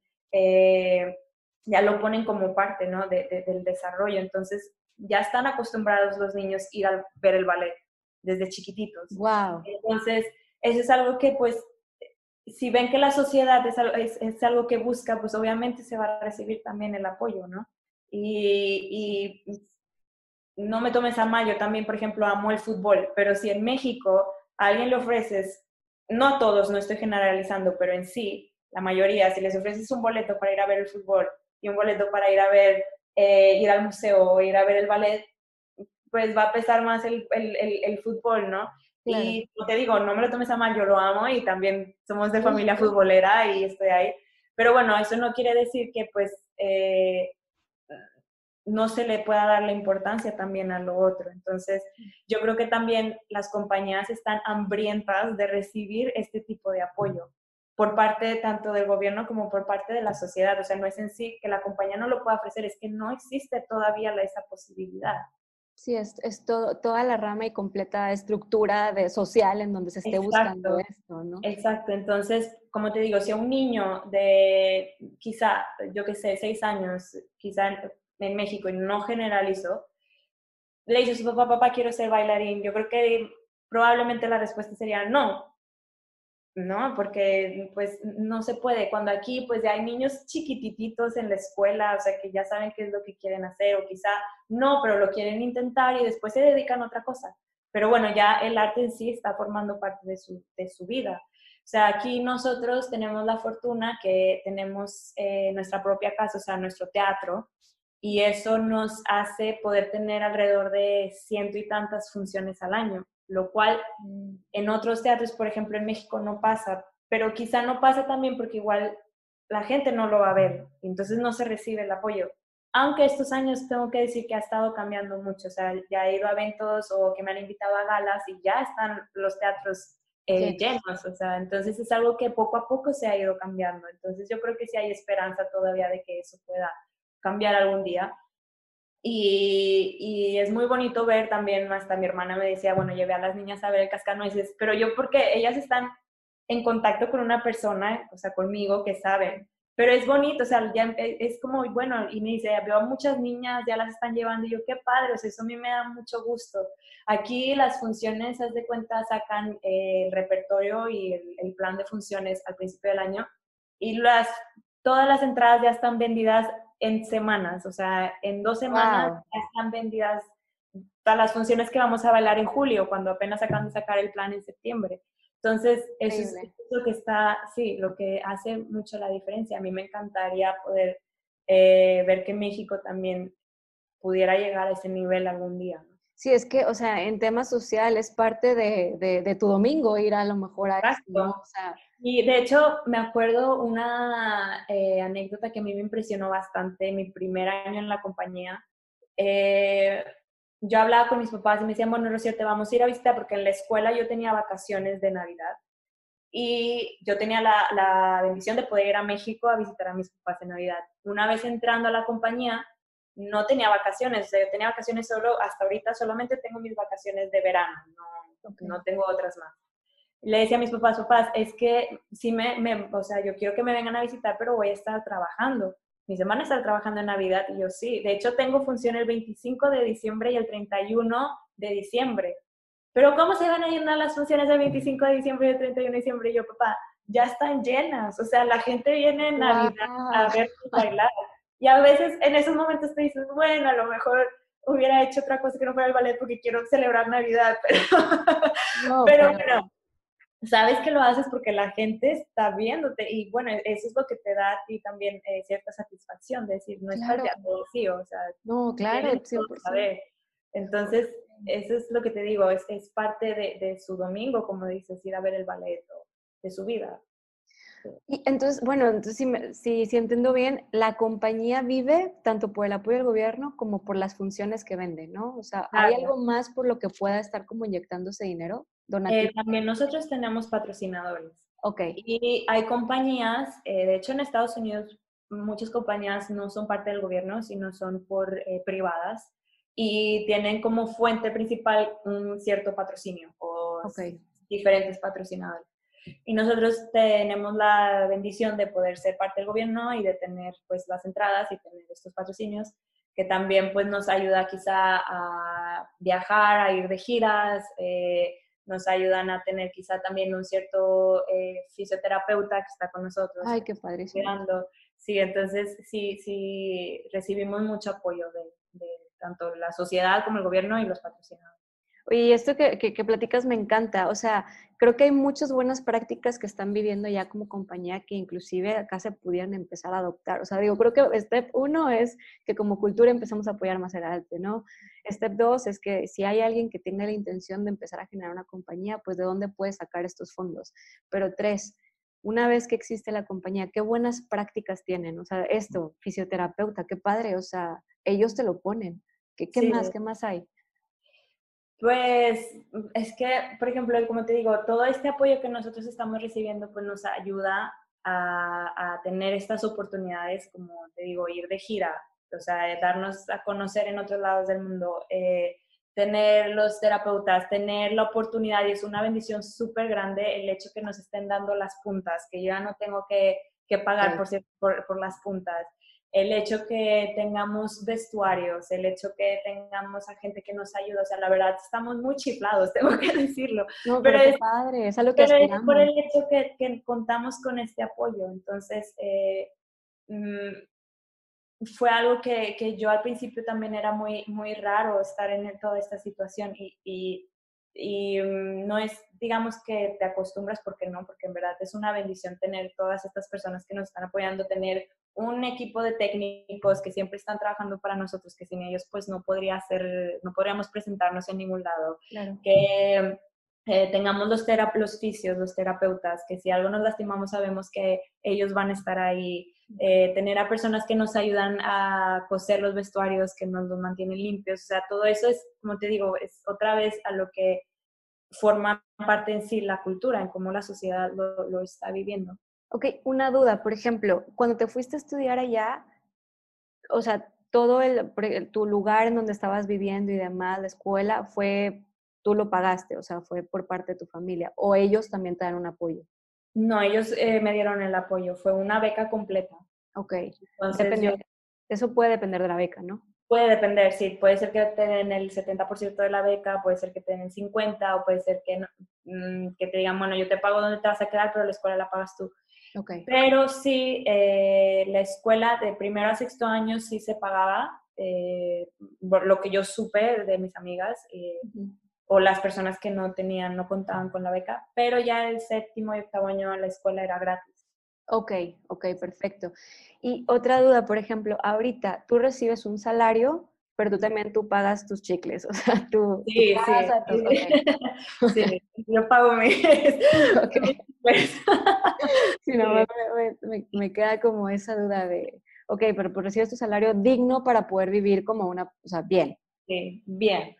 ya lo ponen como parte ¿no? del desarrollo. Entonces, ya están acostumbrados los niños a ir a ver el ballet desde chiquititos. Wow. Entonces, eso es algo que, pues, si ven que la sociedad es, es, es algo que busca, pues obviamente se va a recibir también el apoyo, ¿no? Y, no me tomes a mal, yo también, por ejemplo, amo el fútbol, pero si en México a alguien le ofreces, no a todos, no estoy generalizando, pero en sí, la mayoría, si les ofreces un boleto para ir a ver el fútbol y un boleto para ir a ver, eh, ir al museo o ir a ver el ballet, pues va a pesar más el, el, el, fútbol, ¿no? Y te digo, no me lo tomes a mal, yo lo amo y también somos de familia futbolera y estoy ahí. Pero bueno, eso no quiere decir que pues eh, no se le pueda dar la importancia también a lo otro. Entonces, yo creo que también las compañías están hambrientas de recibir este tipo de apoyo por parte tanto del gobierno como por parte de la sociedad. O sea, no es en sí que la compañía no lo pueda ofrecer, es que no existe todavía esa posibilidad. Sí, es, es todo, toda la rama y completa estructura de, social en donde se esté buscando esto, ¿no? Exacto, entonces, como te digo, si a un niño de quizá, yo qué sé, seis años, quizá en, México y no generalizó, le dice a su papá, papá, quiero ser bailarín, yo creo que probablemente la respuesta sería no, ¿no? Porque pues no se puede. Cuando aquí pues ya hay niños chiquititos en la escuela, o sea, que ya saben qué es lo que quieren hacer o quizá no, pero lo quieren intentar y después se dedican a otra cosa. Pero bueno, ya el arte en sí está formando parte de su, de su vida. O sea, aquí nosotros tenemos la fortuna que tenemos eh, nuestra propia casa, o sea, nuestro teatro, y eso nos hace poder tener alrededor de ciento y tantas funciones al año lo cual mm, en otros teatros, por ejemplo, en México no pasa, pero quizá no pasa también porque igual la gente no lo va a ver, entonces no se recibe el apoyo. Aunque estos años tengo que decir que ha estado cambiando mucho, o sea, ya he ido a eventos o que me han invitado a galas y ya están los teatros eh, llenos, o sea, entonces es algo que poco a poco se ha ido cambiando. Entonces yo creo que sí hay esperanza todavía de que eso pueda cambiar algún día. Y, es muy bonito ver también, hasta mi hermana me decía, bueno, llevé a las niñas a ver el cascanueces, pero yo porque ellas están en contacto con una persona, o sea, conmigo, que saben. Pero es bonito, o sea, ya es como, bueno, y me dice, veo a muchas niñas, ya las están llevando, y yo, qué padre, o sea, eso a mí me da mucho gusto. Aquí las funciones, haz de cuenta, sacan el repertorio y el, el plan de funciones al principio del año, y las, todas las entradas ya están vendidas en semanas, o sea, en dos semanas están vendidas todas las funciones que vamos a bailar en julio, cuando apenas acaban de sacar el plan en septiembre. Entonces, eso es lo que está, sí, lo que hace mucho la diferencia. A mí me encantaría poder eh, ver que México también pudiera llegar a ese nivel algún día. Sí, es que, o sea, en temas sociales, parte de, de, tu domingo ir a lo mejor a y de hecho, me acuerdo una eh, anécdota que a mí me impresionó bastante, mi primer año en la compañía. Eh, yo hablaba con mis papás y me decían, bueno, Rocío, te vamos a ir a visitar porque en la escuela yo tenía vacaciones de Navidad y yo tenía la, la bendición de poder ir a México a visitar a mis papás en Navidad. Una vez entrando a la compañía, no tenía vacaciones, yo tenía vacaciones solo, hasta ahorita solamente tengo mis vacaciones de verano, no, no tengo otras más le decía a mis papás, papás, es que sí me, me, o sea, yo quiero que me vengan a visitar, pero voy a estar trabajando. Mis hermanas están trabajando en Navidad y yo sí. De hecho, tengo función el 25 de diciembre y el 31 de diciembre. Pero ¿cómo se van a llenar las funciones del 25 de diciembre y el 31 de diciembre? Y yo, papá, ya están llenas. O sea, la gente viene en Navidad a ver bailar. Y a veces en esos momentos te dices, bueno, a lo mejor hubiera hecho otra cosa que no fuera el ballet porque quiero celebrar Navidad. Pero, pero bueno, sabes que lo haces porque la gente está viéndote y bueno, eso es lo que te da a ti también eh, cierta satisfacción, de decir, no es claro. sí, o sea, no, claro, Entonces, eso es lo que te digo, es, es parte de, de, su domingo, como dices, ir a ver el ballet, de su vida. Y entonces, bueno, entonces si, si, entiendo bien, la compañía vive tanto por el apoyo del gobierno como por las funciones que vende, ¿no? O sea, ¿hay algo más por lo que pueda estar como inyectándose dinero? Eh, también nosotros tenemos patrocinadores. Ok. Y hay compañías, eh, de hecho en Estados Unidos muchas compañías no son parte del gobierno, sino son por eh, privadas y tienen como fuente principal un cierto patrocinio o diferentes patrocinadores. Y nosotros tenemos la bendición de poder ser parte del gobierno y de tener pues las entradas y tener estos patrocinios que también pues nos ayuda quizá a viajar, a ir de giras, eh, nos ayudan a tener quizá también un cierto eh, fisioterapeuta que está con nosotros. Ay, qué padre. Sí, entonces sí, sí recibimos mucho apoyo de, de tanto la sociedad como el gobierno y los patrocinadores. Oye, esto que, que, platicas me encanta. O sea, creo que hay muchas buenas prácticas que están viviendo ya como compañía que inclusive acá se pudieran empezar a adoptar. O sea, digo, creo que step uno es que como cultura empezamos a apoyar más el arte, ¿no? Step dos es que si hay alguien que tenga la intención de empezar a generar una compañía, pues de dónde puede sacar estos fondos. Pero tres, una vez que existe la compañía, qué buenas prácticas tienen. O sea, esto, fisioterapeuta, qué padre, o sea, ellos te lo ponen. ¿Qué, qué más? ¿Qué más hay? Pues es que, por ejemplo, como te digo, todo este apoyo que nosotros estamos recibiendo pues nos ayuda a, tener estas oportunidades, como te digo, ir de gira, o sea, darnos a conocer en otros lados del mundo, eh, tener los terapeutas, tener la oportunidad, y es una bendición súper grande el hecho que nos estén dando las puntas, que yo ya no tengo que, pagar por, por, por las puntas el hecho que tengamos vestuarios, el hecho que tengamos a gente que nos ayuda, o sea, la verdad estamos muy chiflados, tengo que decirlo. No, pero, es padre, es algo que pero es por el hecho que, que, contamos con este apoyo, entonces eh, mm, fue algo que, que, yo al principio también era muy, muy raro estar en toda esta situación y, y, y mm, no es, digamos que te acostumbras porque no, porque en verdad es una bendición tener todas estas personas que nos están apoyando, tener un equipo de técnicos que siempre están trabajando para nosotros, que sin ellos pues no podría ser, no podríamos presentarnos en ningún lado. Que eh, tengamos los, los fisios, los terapeutas, que si algo nos lastimamos sabemos que ellos van a estar ahí. Eh, tener a personas que nos ayudan a coser los vestuarios, que nos los mantienen limpios, o sea, todo eso es, como te digo, es otra vez a lo que forma parte en sí la cultura, en cómo la sociedad lo, lo está viviendo. Ok, una duda, por ejemplo, cuando te fuiste a estudiar allá, o sea, todo el, tu lugar en donde estabas viviendo y demás, la escuela, fue, tú lo pagaste, o sea, fue por parte de tu familia, o ellos también te dan un apoyo. No, ellos eh, me dieron el apoyo, fue una beca completa. Ok, Entonces, eso puede depender de la beca, ¿no? Puede depender, sí, puede ser que te den el 70% de la beca, puede ser que te den el 50% o puede ser que, mm, que te digan, bueno, yo te pago donde te vas a quedar, pero la escuela la pagas tú. Pero sí, eh, la escuela de primero a sexto año sí se pagaba, eh, por lo que yo supe de mis amigas eh, o las personas que no tenían, no contaban con la beca, pero ya el séptimo y octavo año la escuela era gratis. Ok, ok, perfecto. Y otra duda, por ejemplo, ahorita tú recibes un salario, pero tú también tú pagas tus chicles, o sea, tú, sí, sí, sí, yo pago mis, okay. sí, no, me, me, queda como esa duda de, ok, pero recibes tu salario digno para poder vivir como una, o sea, bien. Sí, bien,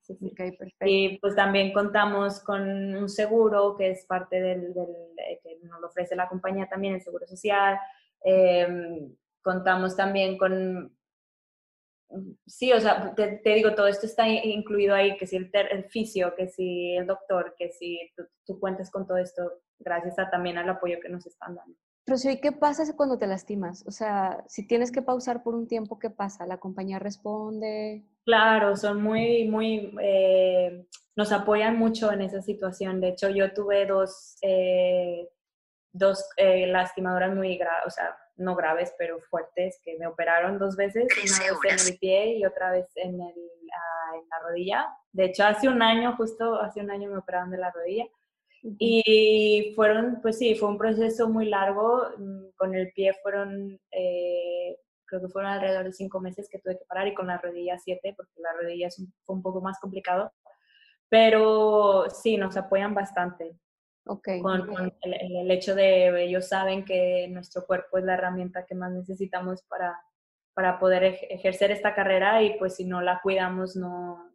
sí. sí, perfecto. Y pues también contamos con un seguro que es parte del, del eh, que nos ofrece la compañía también, el seguro social. Em, contamos también con sí, o sea, te, digo, todo esto está incluido ahí, que si el, el fisio, que si el doctor, que si tú, cuentes con todo esto, gracias a, también al apoyo que nos están dando. Rocío, ¿y qué pasa cuando te lastimas? O sea, si tienes que pausar por un tiempo, ¿qué pasa? ¿La compañía responde? Claro, son muy, muy, eh, nos apoyan mucho en esa situación. De hecho, yo tuve dos, eh, dos eh, lastimadoras muy graves, o sea, no graves, pero fuertes, que me operaron dos veces, una vez en el pie y otra vez en, el, ah, en la rodilla. De hecho, hace un año, justo hace un año me operaron de la rodilla. Y fueron, pues sí, fue un proceso muy largo. Mm, con el pie fueron, eh, creo que fueron alrededor de cinco meses que tuve que parar y con la rodilla siete, porque la rodilla fue un poco más complicado. Pero sí, nos apoyan bastante. Okay. Con, el, hecho de ellos saben que nuestro cuerpo es la herramienta que más necesitamos para, para poder ejercer esta carrera y pues si no la cuidamos no,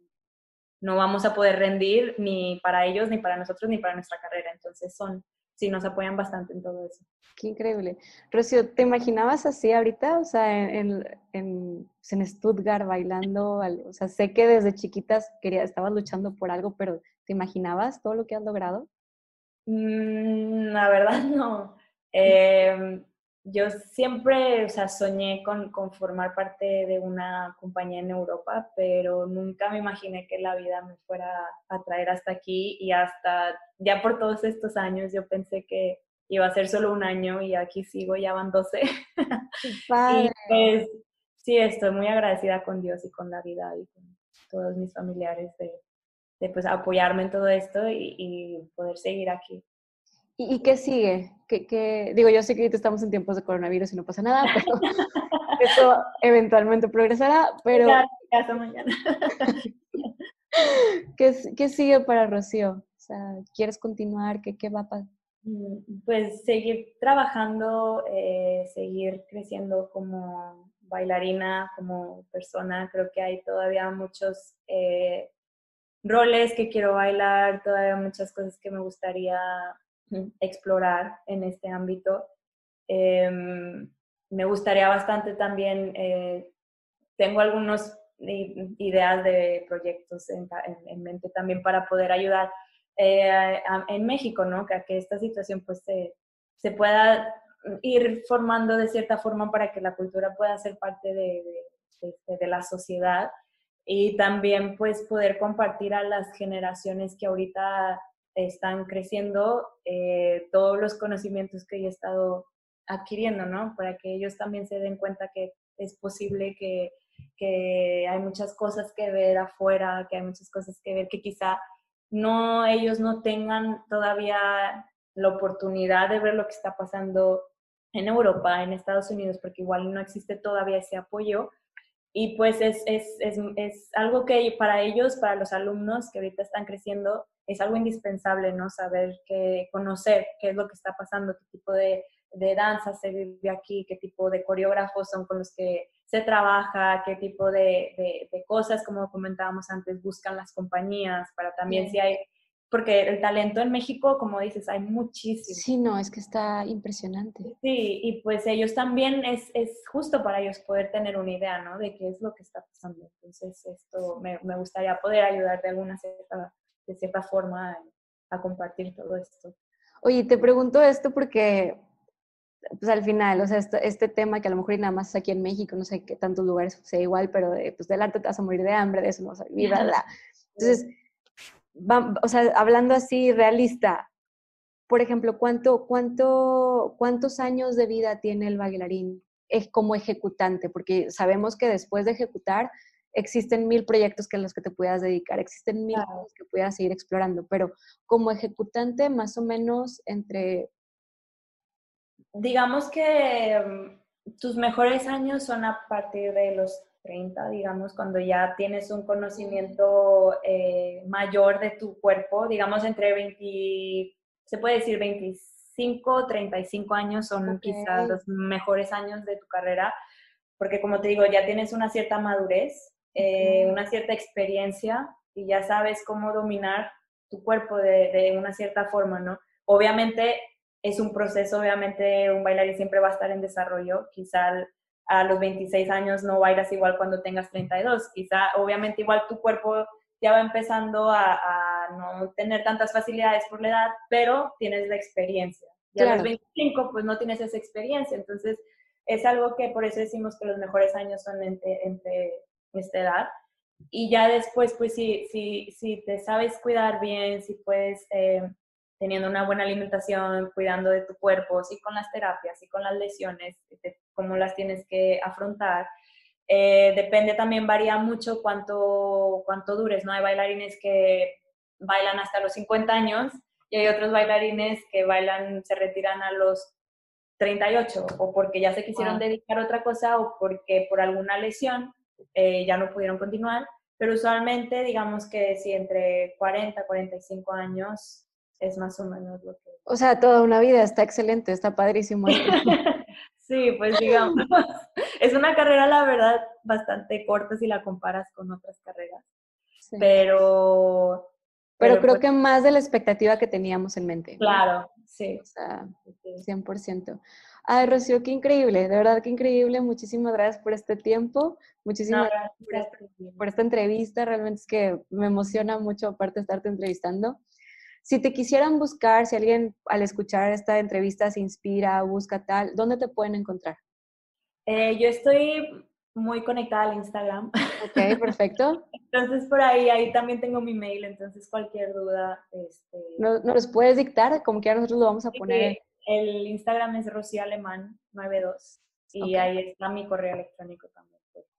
no vamos a poder rendir ni para ellos, ni para nosotros, ni para nuestra carrera. Entonces son, sí, nos apoyan bastante en todo eso. Qué increíble. Rocío, ¿te imaginabas así ahorita? O sea, en, en, pues, en Stuttgart bailando, o sea, sé que desde chiquitas quería, estabas luchando por algo, pero ¿te imaginabas todo lo que has logrado? Mm, la verdad no. Em, yo siempre, o sea, soñé con, con, formar parte de una compañía en Europa, pero nunca me imaginé que la vida me fuera a traer hasta aquí y hasta, ya por todos estos años, yo pensé que iba a ser solo un año y aquí sigo, ya van 12. y pues, sí, estoy muy agradecida con Dios y con la vida y con todos mis familiares de, de pues, apoyarme en todo esto y, poder seguir aquí. ¿Y, qué sigue? ¿Qué, digo, yo sé que ahorita estamos en tiempos de coronavirus y no pasa nada, pero eso eventualmente progresará, pero... hasta mañana. ¿Qué, ¿Qué, sigue para Rocío? O sea, ¿quieres continuar? ¿Qué, qué va a pasar? Mm, pues seguir trabajando, eh, seguir creciendo como bailarina, como persona. Creo que hay todavía muchos eh, roles que quiero bailar, todavía muchas cosas que me gustaría explorar en este ámbito. Em, me gustaría bastante también, eh, tengo algunas ideas de proyectos en, mente también para poder ayudar eh, en México, ¿no? Que, esta situación pues se, se, pueda ir formando de cierta forma para que la cultura pueda ser parte de, de, de, la sociedad y también pues poder compartir a las generaciones que ahorita están creciendo eh, todos los conocimientos que he estado adquiriendo, ¿no? Para que ellos también se den cuenta que es posible que, que hay muchas cosas que ver afuera, que hay muchas cosas que ver que quizá no ellos no tengan todavía la oportunidad de ver lo que está pasando en Europa, en Estados Unidos, porque igual no existe todavía ese apoyo. Y pues es, es, es, es algo que para ellos, para los alumnos que ahorita están creciendo, es algo indispensable, ¿no? Saber que, conocer qué es lo que está pasando, qué tipo de, de danza se vive aquí, qué tipo de coreógrafos son con los que se trabaja, qué tipo de, de, cosas, como comentábamos antes, buscan las compañías para también si hay, porque el talento en México, como dices, hay muchísimo. Sí, no, es que está impresionante. Sí, y pues ellos también es, es justo para ellos poder tener una idea, ¿no? De qué es lo que está pasando. Entonces, esto me, me gustaría poder ayudar de alguna cierta, de cierta forma a compartir todo esto. Oye, te pregunto esto porque pues al final, o sea, este, este, tema que a lo mejor y nada más aquí en México, no sé qué tantos lugares sea igual, pero de, pues del arte te vas a morir de hambre, de eso no vas a vivir, ¿verdad? Entonces, o sea, hablando así realista, por ejemplo, ¿cuánto, cuánto, ¿cuántos años de vida tiene el bailarín es como ejecutante? Porque sabemos que después de ejecutar existen mil proyectos que a los que te puedas dedicar, existen mil cosas que puedas seguir explorando, pero como ejecutante más o menos entre digamos que mm, tus mejores años son a partir de los 30, digamos, cuando ya tienes un conocimiento eh, mayor de tu cuerpo, digamos entre 20, se puede decir 25, 35 años son quizás los mejores años de tu carrera, porque como te digo, ya tienes una cierta madurez, eh, una cierta experiencia y ya sabes cómo dominar tu cuerpo de, de una cierta forma, ¿no? Obviamente es un proceso, obviamente un bailarín siempre va a estar en desarrollo, quizá a los 26 años no bailas igual cuando tengas 32, quizá obviamente igual tu cuerpo ya va empezando a, no tener tantas facilidades por la edad, pero tienes la experiencia. Ya a los 25 pues no tienes esa experiencia, entonces es algo que por eso decimos que los mejores años son entre, esta edad. Y ya después, pues si, si, si te sabes cuidar bien, si puedes eh, teniendo una buena alimentación, cuidando de tu cuerpo, sí con las terapias, sí con las lesiones, cómo las tienes que afrontar. Eh, depende también, varía mucho cuánto, cuánto dures, ¿no? Hay bailarines que bailan hasta los 50 años y hay otros bailarines que bailan, se retiran a los 38 o porque ya se quisieron dedicar a otra cosa o porque por alguna lesión eh, ya no pudieron continuar. Pero usualmente, digamos que si entre 40 45 años es más o menos lo que... O sea, toda una vida está excelente, está padrísimo. sí, pues digamos, es una carrera, la verdad, bastante corta si la comparas con otras carreras. Pero, pero... creo pues que más de la expectativa que teníamos en mente. Claro, sí. O sea, 100%. Ay, Rocío, qué increíble, de verdad qué increíble. Muchísimas gracias por este tiempo, muchísimas gracias por, este, por, esta entrevista. Realmente es que me emociona mucho, aparte de estarte entrevistando. Si te quisieran buscar, si alguien al escuchar esta entrevista se inspira, busca tal, ¿dónde te pueden encontrar? Eh, yo estoy muy conectada al Instagram. Ok, perfecto. entonces por ahí, ahí también tengo mi mail, entonces cualquier duda. Este... ¿Nos, ¿Nos puedes dictar? Como que nosotros lo vamos a poner. El Instagram es rocíalemán92 y ahí está mi correo electrónico también.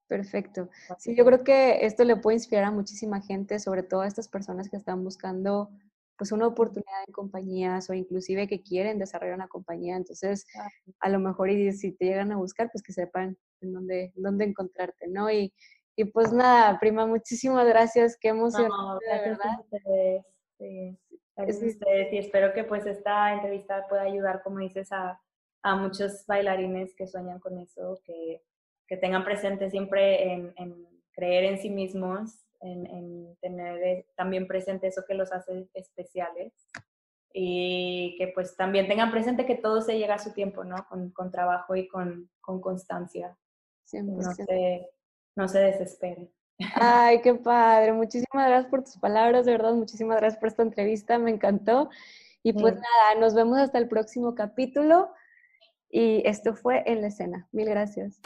Perfecto. Sí, yo creo que esto le puede inspirar a muchísima gente, sobre todo a estas personas que están buscando pues una oportunidad en compañías o inclusive que quieren desarrollar una compañía. Entonces, a lo mejor y si te llegan a buscar, pues que sepan en dónde, dónde encontrarte, ¿no? Y, y pues nada, prima, muchísimas gracias, qué emoción. No, de verdad. Sí, Gracias a ustedes y espero que pues esta entrevista pueda ayudar, como dices, a, a muchos bailarines que sueñan con eso, que, que tengan presente siempre en, en, creer en sí mismos, en, en tener eh, también presente eso que los hace especiales y que pues también tengan presente que todo se llega a su tiempo, ¿no? Con, con trabajo y con, con constancia. No se, no se desesperen. Ay, qué padre. Muchísimas gracias por tus palabras, de verdad. Muchísimas gracias por esta entrevista. Me encantó. Y pues nada, nos vemos hasta el próximo capítulo. Y esto fue En la escena. Mil gracias.